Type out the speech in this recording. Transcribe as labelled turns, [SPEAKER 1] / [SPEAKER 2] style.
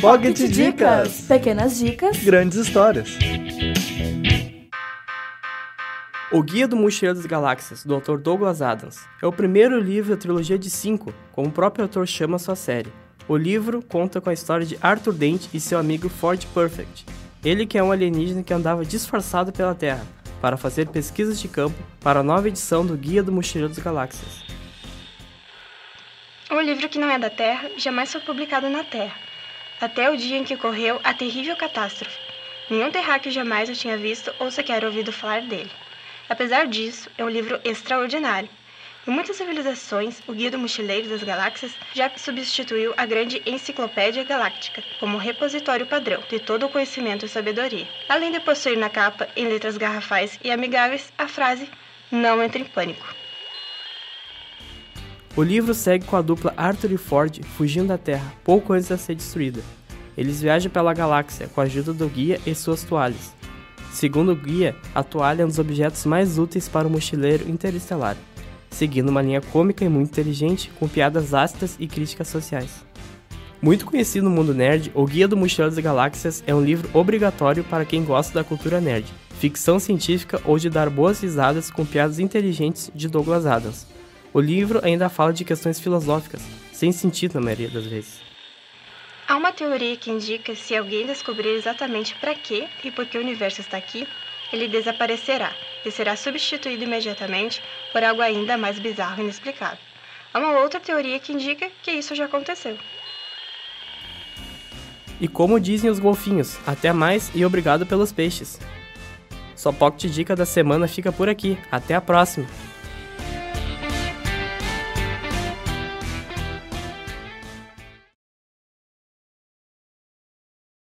[SPEAKER 1] Pocket Dicas.
[SPEAKER 2] Pequenas dicas.
[SPEAKER 1] Grandes histórias.
[SPEAKER 3] O Guia do Mochileiro das Galáxias, do autor Douglas Adams, é o primeiro livro da trilogia de cinco, como o próprio autor chama sua série. O livro conta com a história de Arthur Dent e seu amigo Ford Perfect. Ele que é um alienígena que andava disfarçado pela Terra para fazer pesquisas de campo para a nova edição do Guia do Mochileiro das Galáxias.
[SPEAKER 4] Um livro que não é da Terra jamais foi publicado na Terra, até o dia em que ocorreu a terrível catástrofe. Nenhum terráqueo jamais o tinha visto ou sequer ouvido falar dele. Apesar disso, é um livro extraordinário. Em muitas civilizações, o Guia do Mochileiro das Galáxias já substituiu a grande Enciclopédia Galáctica como repositório padrão de todo o conhecimento e sabedoria, além de possuir na capa, em letras garrafais e amigáveis, a frase Não entre em pânico.
[SPEAKER 3] O livro segue com a dupla Arthur e Ford fugindo da Terra pouco antes de ser destruída. Eles viajam pela galáxia com a ajuda do guia e suas toalhas. Segundo o guia, a toalha é um dos objetos mais úteis para o mochileiro interestelar, seguindo uma linha cômica e muito inteligente, com piadas ácidas e críticas sociais. Muito conhecido no mundo nerd, O Guia do Mochileiro das Galáxias é um livro obrigatório para quem gosta da cultura nerd, ficção científica ou de dar boas risadas com piadas inteligentes de Douglas Adams. O livro ainda fala de questões filosóficas, sem sentido na maioria das vezes.
[SPEAKER 4] Há uma teoria que indica se alguém descobrir exatamente para que e por que o universo está aqui, ele desaparecerá e será substituído imediatamente por algo ainda mais bizarro e inexplicável. Há uma outra teoria que indica que isso já aconteceu.
[SPEAKER 3] E como dizem os golfinhos, até mais e obrigado pelos peixes. Sua Pocket Dica da semana fica por aqui. Até a próxima!